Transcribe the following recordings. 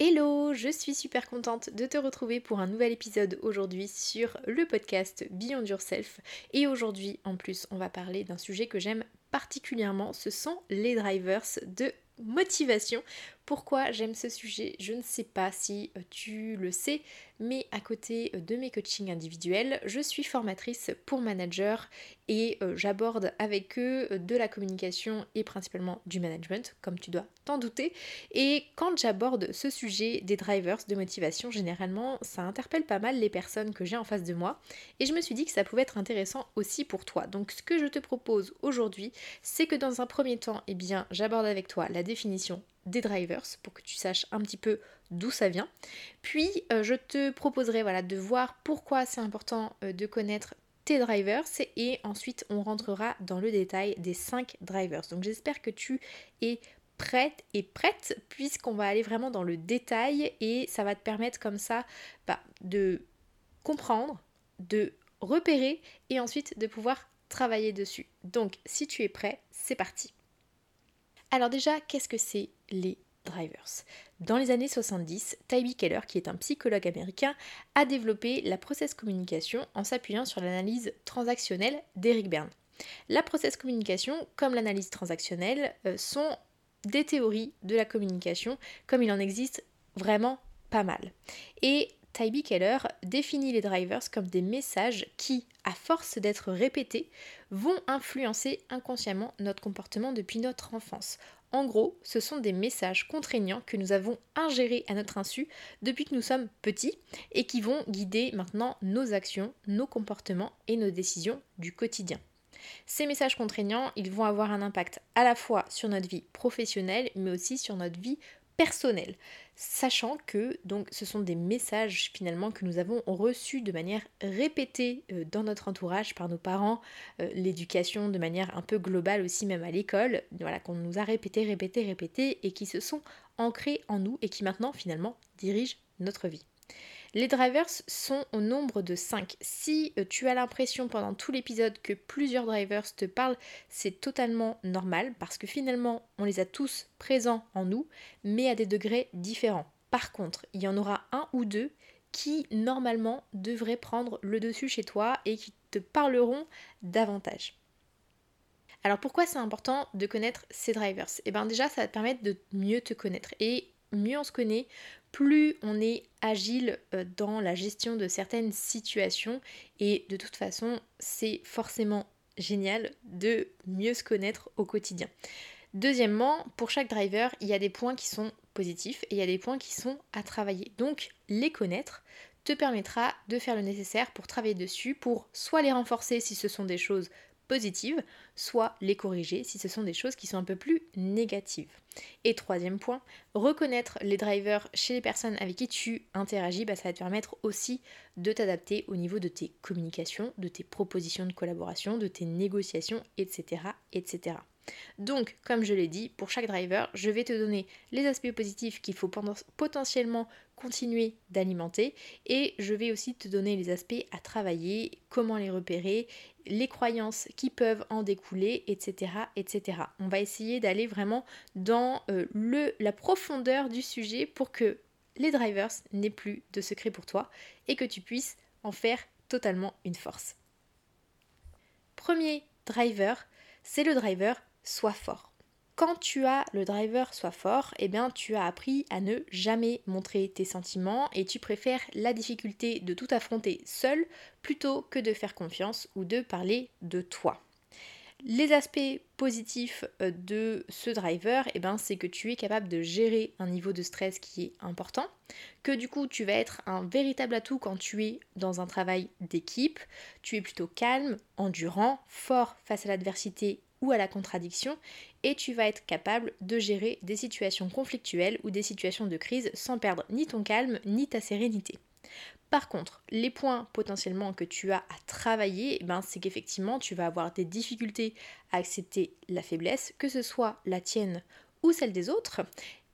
Hello, je suis super contente de te retrouver pour un nouvel épisode aujourd'hui sur le podcast Beyond Yourself. Et aujourd'hui, en plus, on va parler d'un sujet que j'aime particulièrement, ce sont les drivers de motivation. Pourquoi j'aime ce sujet Je ne sais pas si euh, tu le sais, mais à côté euh, de mes coachings individuels, je suis formatrice pour managers et euh, j'aborde avec eux de la communication et principalement du management, comme tu dois t'en douter. Et quand j'aborde ce sujet des drivers de motivation, généralement, ça interpelle pas mal les personnes que j'ai en face de moi et je me suis dit que ça pouvait être intéressant aussi pour toi. Donc ce que je te propose aujourd'hui, c'est que dans un premier temps, eh bien, j'aborde avec toi la définition des drivers pour que tu saches un petit peu d'où ça vient. Puis euh, je te proposerai voilà, de voir pourquoi c'est important euh, de connaître tes drivers et ensuite on rentrera dans le détail des 5 drivers. Donc j'espère que tu es prête et prête puisqu'on va aller vraiment dans le détail et ça va te permettre comme ça bah, de comprendre, de repérer et ensuite de pouvoir travailler dessus. Donc si tu es prêt, c'est parti. Alors déjà, qu'est-ce que c'est les drivers? Dans les années 70, Tybee Keller, qui est un psychologue américain, a développé la process communication en s'appuyant sur l'analyse transactionnelle d'Eric Berne. La process communication, comme l'analyse transactionnelle, euh, sont des théories de la communication, comme il en existe vraiment pas mal. Et Tybee Keller définit les drivers comme des messages qui, à force d'être répétés, vont influencer inconsciemment notre comportement depuis notre enfance. En gros, ce sont des messages contraignants que nous avons ingérés à notre insu depuis que nous sommes petits et qui vont guider maintenant nos actions, nos comportements et nos décisions du quotidien. Ces messages contraignants, ils vont avoir un impact à la fois sur notre vie professionnelle mais aussi sur notre vie personnel, sachant que donc ce sont des messages finalement que nous avons reçus de manière répétée euh, dans notre entourage par nos parents, euh, l'éducation de manière un peu globale aussi même à l'école, voilà qu'on nous a répété, répété, répété et qui se sont ancrés en nous et qui maintenant finalement dirigent notre vie. Les drivers sont au nombre de 5. Si euh, tu as l'impression pendant tout l'épisode que plusieurs drivers te parlent, c'est totalement normal parce que finalement on les a tous présents en nous, mais à des degrés différents. Par contre, il y en aura un ou deux qui normalement devraient prendre le dessus chez toi et qui te parleront davantage. Alors pourquoi c'est important de connaître ces drivers? Eh bien déjà ça va te permettre de mieux te connaître et mieux on se connaît, plus on est agile euh, dans la gestion de certaines situations et de toute façon c'est forcément génial de mieux se connaître au quotidien. Deuxièmement, pour chaque driver, il y a des points qui sont positifs et il y a des points qui sont à travailler. Donc les connaître te permettra de faire le nécessaire pour travailler dessus, pour soit les renforcer si ce sont des choses positives, soit les corriger si ce sont des choses qui sont un peu plus négatives. Et troisième point, reconnaître les drivers chez les personnes avec qui tu interagis, bah, ça va te permettre aussi de t'adapter au niveau de tes communications, de tes propositions de collaboration, de tes négociations, etc. etc. Donc, comme je l'ai dit, pour chaque driver, je vais te donner les aspects positifs qu'il faut potentiellement continuer d'alimenter et je vais aussi te donner les aspects à travailler, comment les repérer, les croyances qui peuvent en découler, etc. etc. On va essayer d'aller vraiment dans euh, le, la profondeur du sujet pour que les drivers n'aient plus de secret pour toi et que tu puisses en faire totalement une force. Premier driver, c'est le driver soit fort. Quand tu as le driver soit fort, eh bien tu as appris à ne jamais montrer tes sentiments et tu préfères la difficulté de tout affronter seul plutôt que de faire confiance ou de parler de toi. Les aspects positifs euh, de ce driver, eh c'est que tu es capable de gérer un niveau de stress qui est important, que du coup tu vas être un véritable atout quand tu es dans un travail d'équipe, tu es plutôt calme, endurant, fort face à l'adversité à la contradiction et tu vas être capable de gérer des situations conflictuelles ou des situations de crise sans perdre ni ton calme ni ta sérénité. Par contre, les points potentiellement que tu as à travailler, eh ben, c'est qu'effectivement tu vas avoir des difficultés à accepter la faiblesse, que ce soit la tienne ou celle des autres,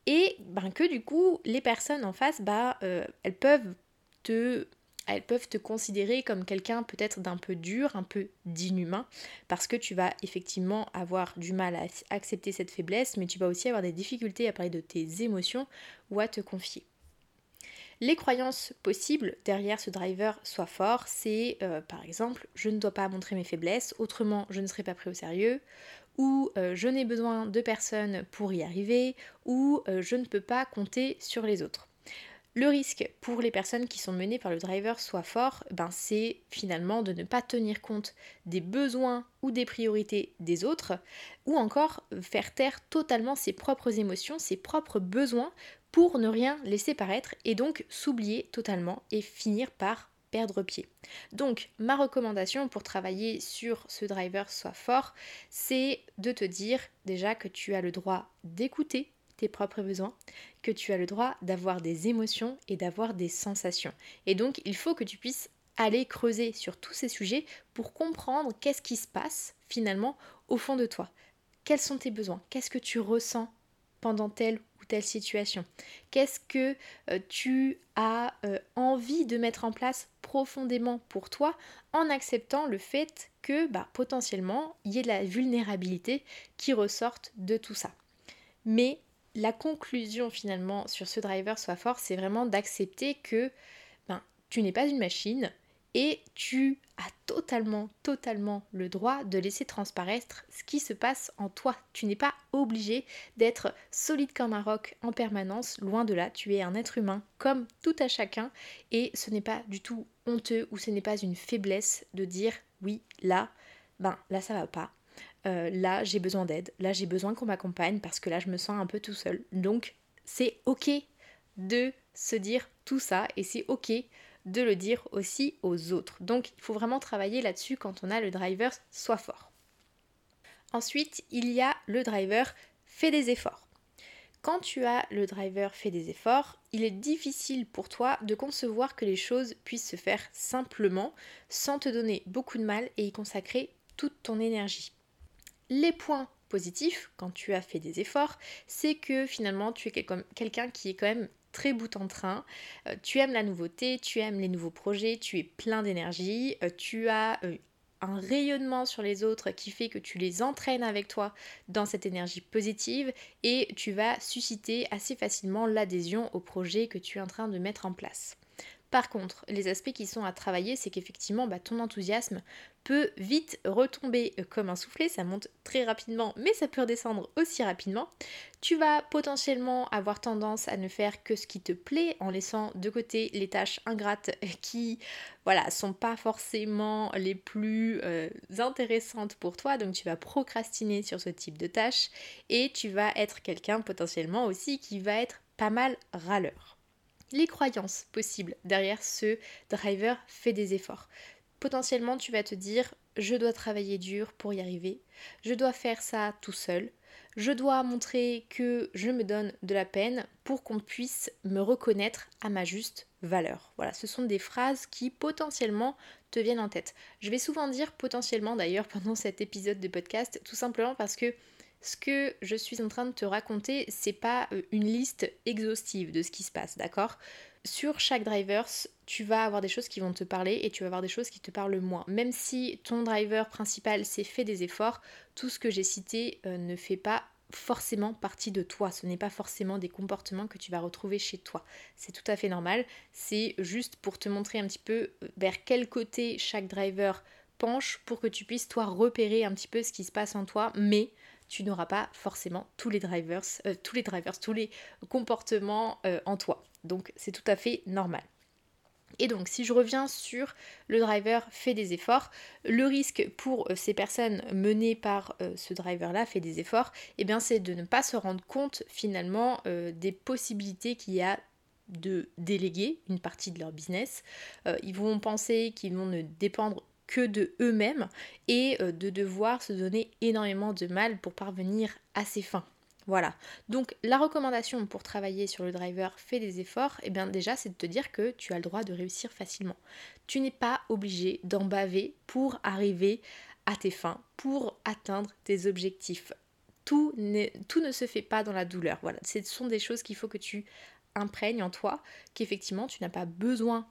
et ben, que du coup les personnes en face, euh, elles peuvent te elles peuvent te considérer comme quelqu'un peut-être d'un peu dur, un peu d'inhumain, parce que tu vas effectivement avoir du mal à accepter cette faiblesse, mais tu vas aussi avoir des difficultés à parler de tes émotions ou à te confier. Les croyances possibles derrière ce driver soit fort, c'est euh, par exemple je ne dois pas montrer mes faiblesses, autrement je ne serai pas pris au sérieux, ou euh, je n'ai besoin de personne pour y arriver, ou euh, je ne peux pas compter sur les autres. Le risque pour les personnes qui sont menées par le driver soit fort, ben c'est finalement de ne pas tenir compte des besoins ou des priorités des autres, ou encore faire taire totalement ses propres émotions, ses propres besoins pour ne rien laisser paraître et donc s'oublier totalement et finir par perdre pied. Donc ma recommandation pour travailler sur ce driver soit fort, c'est de te dire déjà que tu as le droit d'écouter tes propres besoins, que tu as le droit d'avoir des émotions et d'avoir des sensations. Et donc, il faut que tu puisses aller creuser sur tous ces sujets pour comprendre qu'est-ce qui se passe finalement au fond de toi. Quels sont tes besoins? Qu'est-ce que tu ressens pendant telle ou telle situation? Qu'est-ce que euh, tu as euh, envie de mettre en place profondément pour toi en acceptant le fait que bah, potentiellement il y ait de la vulnérabilité qui ressorte de tout ça? Mais la conclusion finalement sur ce driver soit fort, c'est vraiment d'accepter que ben, tu n'es pas une machine et tu as totalement, totalement le droit de laisser transparaître ce qui se passe en toi. Tu n'es pas obligé d'être solide comme un roc en permanence, loin de là, tu es un être humain comme tout à chacun. Et ce n'est pas du tout honteux ou ce n'est pas une faiblesse de dire oui, là, ben là ça va pas, euh, là j'ai besoin d'aide, là j'ai besoin qu'on m'accompagne parce que là je me sens un peu tout seul. Donc c'est ok de se dire tout ça et c'est ok de le dire aussi aux autres. Donc il faut vraiment travailler là-dessus quand on a le driver soit fort. Ensuite, il y a le driver fait des efforts. Quand tu as le driver fait des efforts, il est difficile pour toi de concevoir que les choses puissent se faire simplement sans te donner beaucoup de mal et y consacrer toute ton énergie. Les points positifs, quand tu as fait des efforts, c'est que finalement tu es quelqu'un qui est quand même très bout en train. Euh, tu aimes la nouveauté, tu aimes les nouveaux projets, tu es plein d'énergie, euh, tu as euh, un rayonnement sur les autres qui fait que tu les entraînes avec toi dans cette énergie positive et tu vas susciter assez facilement l'adhésion au projet que tu es en train de mettre en place. Par contre, les aspects qui sont à travailler, c'est qu'effectivement, bah, ton enthousiasme peut vite retomber. Comme un soufflet, ça monte très rapidement, mais ça peut redescendre aussi rapidement. Tu vas potentiellement avoir tendance à ne faire que ce qui te plaît en laissant de côté les tâches ingrates qui, voilà, sont pas forcément les plus euh, intéressantes pour toi, donc tu vas procrastiner sur ce type de tâches et tu vas être quelqu'un potentiellement aussi qui va être pas mal râleur les croyances possibles derrière ce driver fait des efforts. Potentiellement, tu vas te dire je dois travailler dur pour y arriver, je dois faire ça tout seul, je dois montrer que je me donne de la peine pour qu'on puisse me reconnaître à ma juste valeur. Voilà, ce sont des phrases qui potentiellement te viennent en tête. Je vais souvent dire potentiellement d'ailleurs pendant cet épisode de podcast, tout simplement parce que ce que je suis en train de te raconter, c'est pas euh, une liste exhaustive de ce qui se passe, d'accord? Sur chaque drivers, tu vas avoir des choses qui vont te parler et tu vas avoir des choses qui te parlent moins. Même si ton driver principal s'est fait des efforts, tout ce que j'ai cité euh, ne fait pas forcément partie de toi. Ce n'est pas forcément des comportements que tu vas retrouver chez toi. C'est tout à fait normal. C'est juste pour te montrer un petit peu euh, vers quel côté chaque driver penche pour que tu puisses toi repérer un petit peu ce qui se passe en toi, mais tu n'auras pas forcément tous les drivers, euh, tous les drivers, tous les comportements euh, en toi. Donc c'est tout à fait normal. Et donc si je reviens sur le driver fait des efforts, le risque pour euh, ces personnes menées par ce driver-là fait des efforts, et eh bien c'est de ne pas se rendre compte finalement des possibilités qu'il y a de déléguer une partie de leur business. ils vont penser qu'ils vont ne dépendre que de eux-mêmes et euh, de devoir se donner énormément de mal pour parvenir à ses fins. Voilà. Donc la recommandation pour travailler sur le driver fait des efforts, et eh bien déjà c'est de te dire que tu as le droit de réussir facilement. Tu n'es pas obligé d'en baver pour arriver à tes fins, pour atteindre tes objectifs. Tout, tout ne se fait pas dans la douleur. Voilà, ce sont des choses qu'il faut que tu imprègnes en toi, qu'effectivement tu n'as pas besoin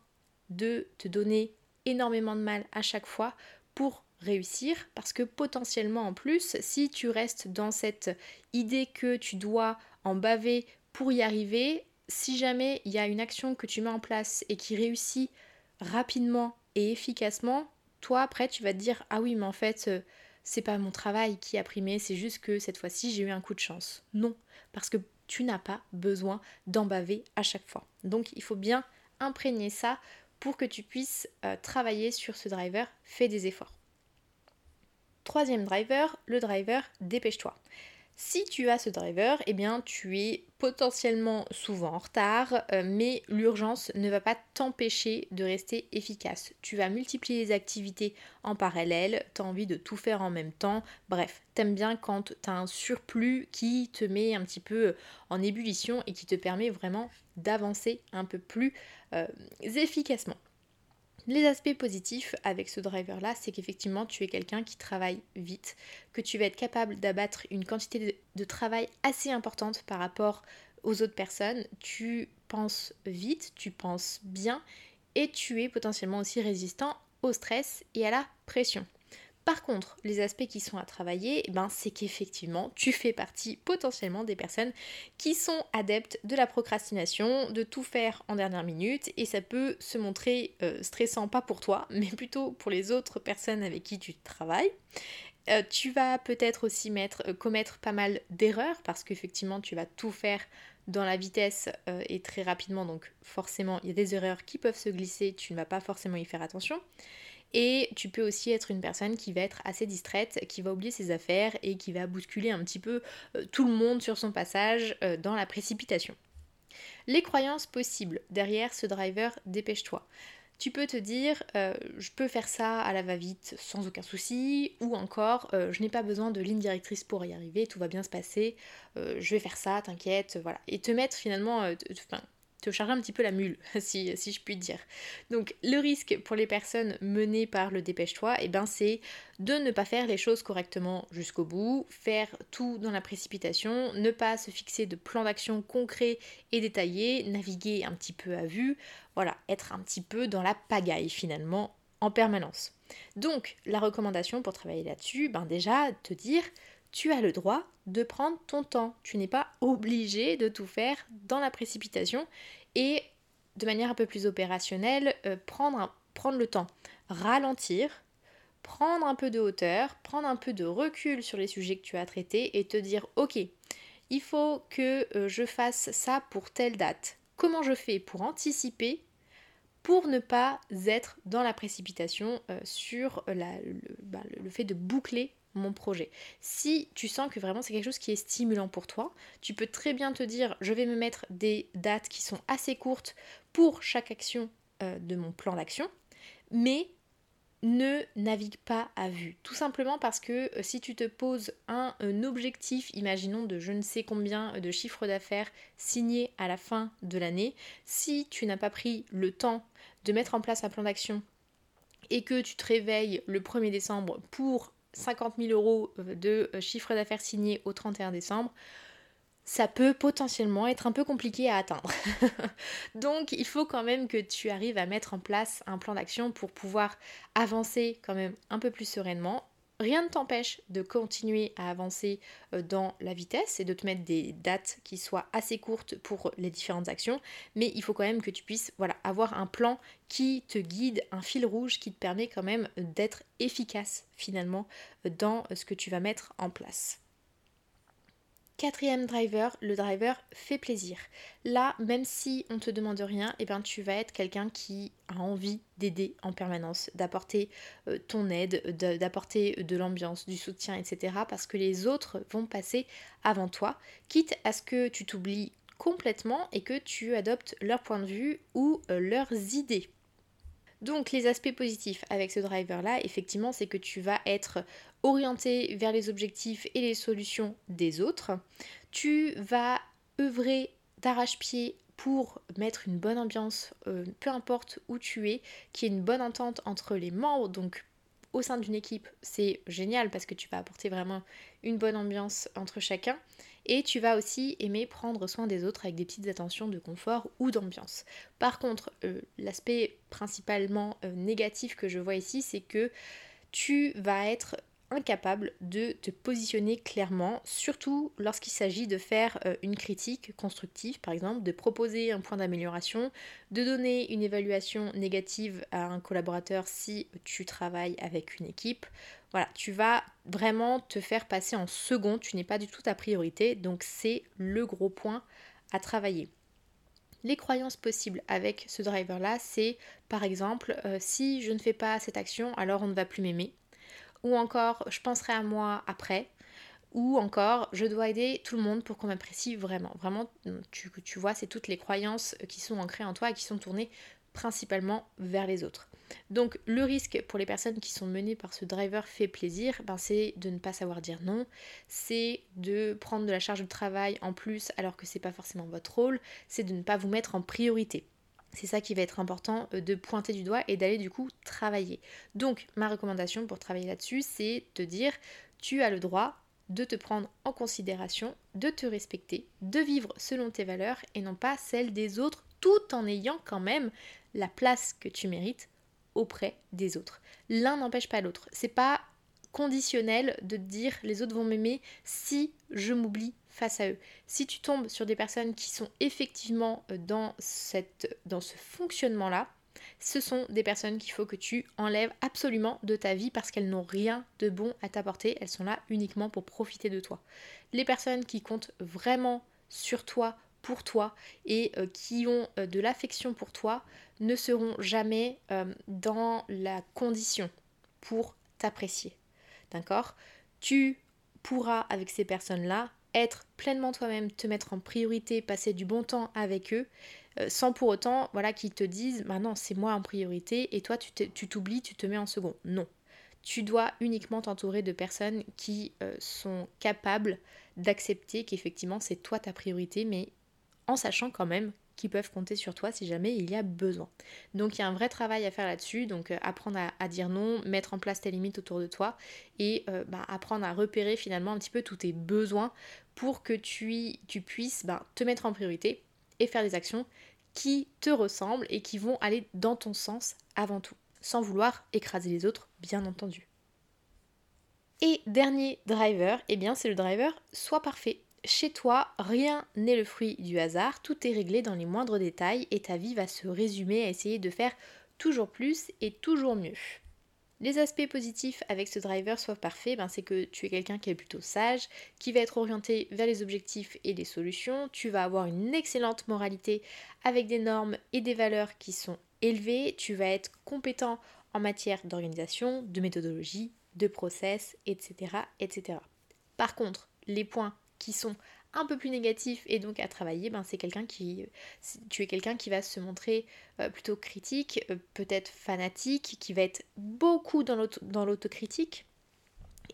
de te donner énormément de mal à chaque fois pour réussir parce que potentiellement en plus si tu restes dans cette idée que tu dois en baver pour y arriver si jamais il y a une action que tu mets en place et qui réussit rapidement et efficacement toi après tu vas te dire ah oui mais en fait euh, c'est pas mon travail qui a primé c'est juste que cette fois-ci j'ai eu un coup de chance non parce que tu n'as pas besoin d'en baver à chaque fois. Donc il faut bien imprégner ça pour que tu puisses euh, travailler sur ce driver fais des efforts Troisième driver, le driver dépêche-toi. Si tu as ce driver, eh bien tu es potentiellement souvent en retard, euh, mais l'urgence ne va pas t'empêcher de rester efficace. Tu vas multiplier les activités en parallèle, tu as envie de tout faire en même temps, bref, t'aimes bien quand tu as un surplus qui te met un petit peu en ébullition et qui te permet vraiment d'avancer un peu plus euh, efficacement. Les aspects positifs avec ce driver-là, c'est qu'effectivement, tu es quelqu'un qui travaille vite, que tu vas être capable d'abattre une quantité de, travail assez importante par rapport aux autres personnes. Tu penses vite, tu penses bien et tu es potentiellement aussi résistant au stress et à la pression. Par contre, les aspects qui sont à travailler, eh ben, c'est qu'effectivement, tu fais partie potentiellement des personnes qui sont adeptes de la procrastination, de tout faire en dernière minute, et ça peut se montrer euh, stressant, pas pour toi, mais plutôt pour les autres personnes avec qui tu travailles. Euh, tu vas peut-être aussi euh, commettre pas mal d'erreurs parce qu'effectivement tu vas tout faire dans la vitesse et très rapidement, donc forcément il y a des erreurs qui peuvent se glisser, tu ne vas pas forcément y faire attention. Et tu peux aussi être une personne qui va être assez distraite, qui va oublier ses affaires et qui va bousculer un petit peu euh, tout le monde sur son passage euh, dans la précipitation. Les croyances possibles derrière ce driver, dépêche-toi. Tu peux te dire, euh, je peux faire ça à la va-vite sans aucun souci, ou encore, je n'ai pas besoin de ligne directrice pour y arriver, tout va bien se passer, je vais faire ça, t'inquiète, voilà. Et te mettre finalement, charger un petit peu la mule, si, si, je puis dire. Donc le risque pour les personnes menées par le dépêche-toi, eh ben, c'est de ne pas faire les choses correctement jusqu'au bout, faire tout dans la précipitation, ne pas se fixer de plan d'action concret et détaillé, naviguer un petit peu à vue, voilà, être un petit peu dans la pagaille finalement en permanence. Donc la recommandation pour travailler là-dessus, ben déjà te dire tu as le droit de prendre ton temps. Tu n'es pas obligé de tout faire dans la précipitation et de manière un peu plus opérationnelle, euh, prendre, le temps, ralentir, prendre un peu de hauteur, prendre un peu de recul sur les sujets que tu as traités et te dire ok, il faut que euh, je fasse ça pour telle date. Comment je fais pour anticiper pour ne pas être dans la précipitation euh, sur bah, le fait de boucler mon projet. Si tu sens que vraiment c'est quelque chose qui est stimulant pour toi, tu peux très bien te dire je vais me mettre des dates qui sont assez courtes pour chaque action euh, de mon plan d'action, mais ne navigue pas à vue. Tout simplement parce que euh, si tu te poses un, objectif, imaginons de je ne sais combien de chiffres d'affaires signés à la fin de l'année, si tu n'as pas pris le temps de mettre en place un plan d'action et que tu te réveilles le 1er décembre pour 50 000 euros euh, de euh, chiffre d'affaires signé au 31 décembre, ça peut potentiellement être un peu compliqué à atteindre. Donc il faut quand même que tu arrives à mettre en place un plan d'action pour pouvoir avancer quand même un peu plus sereinement Rien ne t'empêche de continuer à avancer euh, dans la vitesse et de te mettre des dates qui soient assez courtes pour les différentes actions, mais il faut quand même que tu puisses voilà, avoir un plan qui te guide, un fil rouge qui te permet quand même d'être efficace finalement dans ce que tu vas mettre en place. Quatrième driver, le driver fait plaisir. Là, même si on te demande rien, eh ben, tu vas être quelqu'un qui a envie d'aider en permanence, d'apporter euh, ton aide, d'apporter de l'ambiance, du soutien, etc. Parce que les autres vont passer avant toi, quitte à ce que tu t'oublies complètement et que tu adoptes leur point de vue ou euh, leurs idées. Donc les aspects positifs avec ce driver-là, effectivement, c'est que tu vas être orienté vers les objectifs et les solutions des autres. Tu vas œuvrer d'arrache-pied pour mettre une bonne ambiance, euh, peu importe où tu es, qu'il y ait une bonne entente entre les membres, donc au sein d'une équipe, c'est génial parce que tu vas apporter vraiment une bonne ambiance entre chacun. Et tu vas aussi aimer prendre soin des autres avec des petites attentions de confort ou d'ambiance. Par contre, euh, l'aspect principalement euh, négatif que je vois ici, c'est que tu vas être incapable de te positionner clairement, surtout lorsqu'il s'agit de faire euh, une critique constructive, par exemple, de proposer un point d'amélioration, de donner une évaluation négative à un collaborateur si tu travailles avec une équipe. Voilà, tu vas vraiment te faire passer en second, tu n'es pas du tout ta priorité, donc c'est le gros point à travailler. Les croyances possibles avec ce driver-là, c'est par exemple, euh, si je ne fais pas cette action, alors on ne va plus m'aimer ou encore je penserai à moi après, ou encore je dois aider tout le monde pour qu'on m'apprécie vraiment. Vraiment, tu, tu vois, c'est toutes les croyances qui sont ancrées en toi et qui sont tournées principalement vers les autres. Donc le risque pour les personnes qui sont menées par ce driver fait plaisir, ben, c'est de ne pas savoir dire non, c'est de prendre de la charge de travail en plus alors que c'est pas forcément votre rôle, c'est de ne pas vous mettre en priorité. C'est ça qui va être important euh, de pointer du doigt et d'aller du coup travailler. Donc ma recommandation pour travailler là-dessus, c'est de dire tu as le droit de te prendre en considération, de te respecter, de vivre selon tes valeurs et non pas celles des autres, tout en ayant quand même la place que tu mérites auprès des autres. L'un n'empêche pas l'autre. C'est pas conditionnel de dire les autres vont m'aimer si je m'oublie face à eux. Si tu tombes sur des personnes qui sont effectivement euh, dans, dans ce fonctionnement-là, ce sont des personnes qu'il faut que tu enlèves absolument de ta vie parce qu'elles n'ont rien de bon à t'apporter, elles sont là uniquement pour profiter de toi. Les personnes qui comptent vraiment sur toi, pour toi et euh, qui ont euh, de l'affection pour toi ne seront jamais dans la condition pour t'apprécier. D'accord? Tu pourras avec ces personnes-là être pleinement toi-même, te mettre en priorité, passer du bon temps avec eux, euh, sans pour autant voilà, qu'ils te disent maintenant c'est moi en priorité et toi tu t'oublies, tu te mets en second. Non. Tu dois uniquement t'entourer de personnes qui euh, sont capables d'accepter qu'effectivement c'est toi ta priorité, mais en sachant quand même qui peuvent compter sur toi si jamais il y a besoin. Donc il y a un vrai travail à faire là-dessus, donc euh, apprendre à, dire non, mettre en place tes limites autour de toi et euh, bah, apprendre à repérer finalement un petit peu tous tes besoins pour que tu, tu puisses bah, te mettre en priorité et faire des actions qui te ressemblent et qui vont aller dans ton sens avant tout, sans vouloir écraser les autres, bien entendu. Et dernier driver, eh bien c'est le driver soit parfait. Chez toi, rien n'est le fruit du hasard, tout est réglé dans les moindres détails et ta vie va se résumer à essayer de faire toujours plus et toujours mieux. Les aspects positifs avec ce driver soit parfait, ben c'est que tu es quelqu'un qui est plutôt sage, qui va être orienté vers les objectifs et les solutions, tu vas avoir une excellente moralité avec des normes et des valeurs qui sont élevées, tu vas être compétent en matière d'organisation, de méthodologie, de process, etc. etc. Par contre, les points qui sont un peu plus négatifs et donc à travailler, ben c'est quelqu'un qui tu es quelqu'un qui va se montrer euh, plutôt critique, euh, peut-être fanatique, qui va être beaucoup dans l'autocritique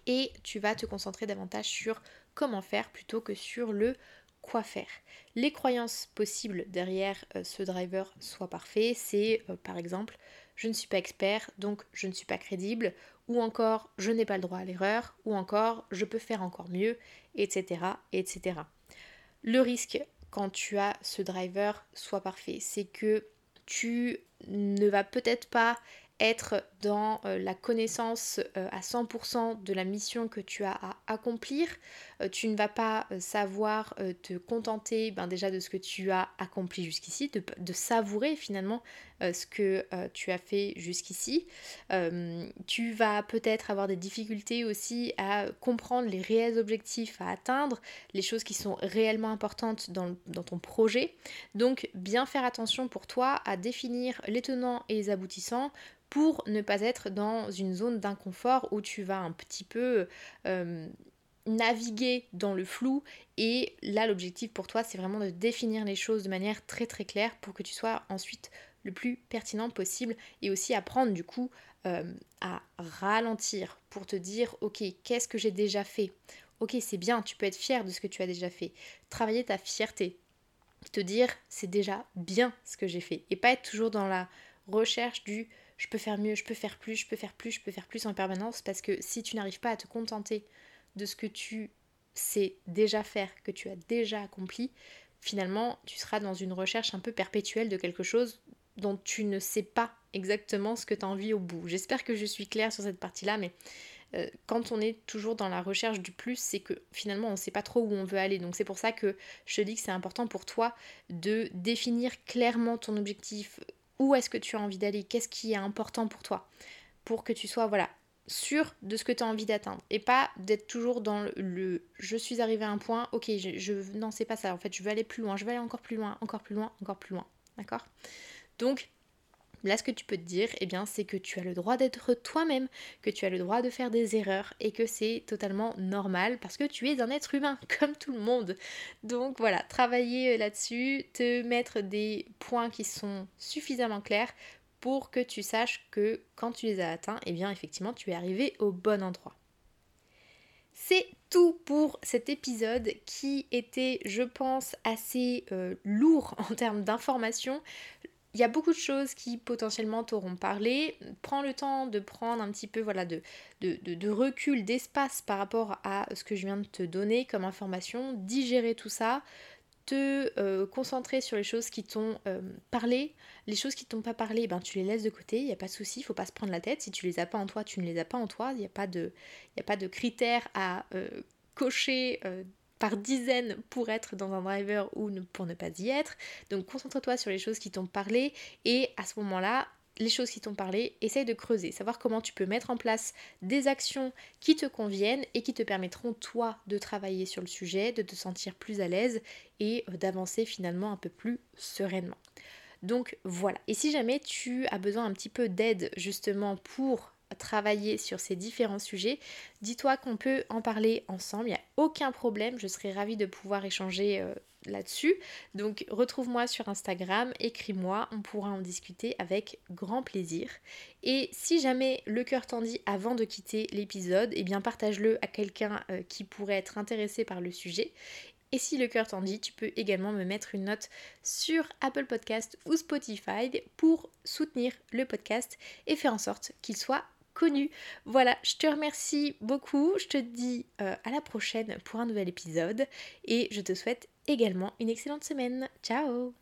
et tu vas te concentrer davantage sur comment faire plutôt que sur le quoi faire. Les croyances possibles derrière euh, ce driver soit parfait, c'est par exemple je ne suis pas expert, donc je ne suis pas crédible, ou encore je n'ai pas le droit à l'erreur, ou encore je peux faire encore mieux, etc. etc. Le risque quand tu as ce driver soit parfait, c'est que tu ne vas peut-être pas être dans euh, la connaissance euh, à 100% de la mission que tu as à accomplir. Euh, tu ne vas pas savoir te contenter ben, déjà de ce que tu as accompli jusqu'ici, de, savourer finalement ce que tu as fait jusqu'ici. tu vas peut-être avoir des difficultés aussi à comprendre les réels objectifs à atteindre, les choses qui sont réellement importantes dans, dans ton projet. Donc bien faire attention pour toi à définir les tenants et les aboutissants pour ne pas être dans une zone d'inconfort où tu vas un petit peu euh, naviguer dans le flou. Et là l'objectif pour toi c'est vraiment de définir les choses de manière très très claire pour que tu sois ensuite le plus pertinent possible et aussi apprendre du coup euh, à ralentir pour te dire ok qu'est-ce que j'ai déjà fait? Ok c'est bien tu peux être fier de ce que tu as déjà fait. Travailler ta fierté. Te dire c'est déjà bien ce que j'ai fait. Et pas être toujours dans la recherche du je peux faire mieux, je peux faire plus, je peux faire plus, je peux faire plus en permanence parce que si tu n'arrives pas à te contenter de ce que tu sais déjà faire, que tu as déjà accompli, finalement tu seras dans une recherche un peu perpétuelle de quelque chose dont tu ne sais pas exactement ce que tu as envie au bout. J'espère que je suis claire sur cette partie-là, mais euh, quand on est toujours dans la recherche du plus, c'est que finalement on ne sait pas trop où on veut aller. Donc c'est pour ça que je te dis que c'est important pour toi de définir clairement ton objectif, où est-ce que tu as envie d'aller, qu'est-ce qui est important pour toi, pour que tu sois voilà sûr de ce que tu as envie d'atteindre et pas d'être toujours dans le, je suis arrivé à un point, ok, je, je non c'est pas ça, en fait je veux aller plus loin, je veux aller encore plus loin, encore plus loin, encore plus loin, d'accord? Donc Là, ce que tu peux te dire, eh bien, c'est que tu as le droit d'être toi-même, que tu as le droit de faire des erreurs et que c'est totalement normal parce que tu es un être humain, comme tout le monde. Donc voilà, travailler là-dessus, te mettre des points qui sont suffisamment clairs pour que tu saches que quand tu les as atteints, eh bien, effectivement, tu es arrivé au bon endroit. C'est tout pour cet épisode qui était, je pense, assez euh, lourd en termes d'informations. Il y a beaucoup de choses qui potentiellement t'auront parlé. Prends le temps de prendre un petit peu voilà, de, de, recul, d'espace par rapport à ce que je viens de te donner comme information. Digérer tout ça. Te euh, concentrer sur les choses qui t'ont euh, parlé. Les choses qui t'ont pas parlé, ben, tu les laisses de côté, il n'y a pas de souci, il faut pas se prendre la tête. Si tu les as pas en toi, tu ne les as pas en toi. Il n'y a, pas de, a pas de critères à euh, cocher par dizaines pour être dans un driver ou pour ne pas y être. Donc concentre-toi sur les choses qui t'ont parlé et à ce moment-là, les choses qui t'ont parlé, essaye de creuser, savoir comment tu peux mettre en place des actions qui te conviennent et qui te permettront toi de travailler sur le sujet, de te sentir plus à l'aise et euh, d'avancer finalement un peu plus sereinement. Donc voilà, et si jamais tu as besoin un petit peu d'aide justement pour travailler sur ces différents sujets, dis-toi qu'on peut en parler ensemble, il n'y a aucun problème, je serais ravie de pouvoir échanger euh, là-dessus. Donc retrouve-moi sur Instagram, écris-moi, on pourra en discuter avec grand plaisir. Et si jamais le cœur t'en dit avant de quitter l'épisode, eh bien partage-le à quelqu'un euh, qui pourrait être intéressé par le sujet. Et si le cœur t'en dit, tu peux également me mettre une note sur Apple Podcast ou Spotify pour soutenir le podcast et faire en sorte qu'il soit connu. Voilà, je te remercie beaucoup. Je te dis euh, à la prochaine pour un nouvel épisode et je te souhaite également une excellente semaine. Ciao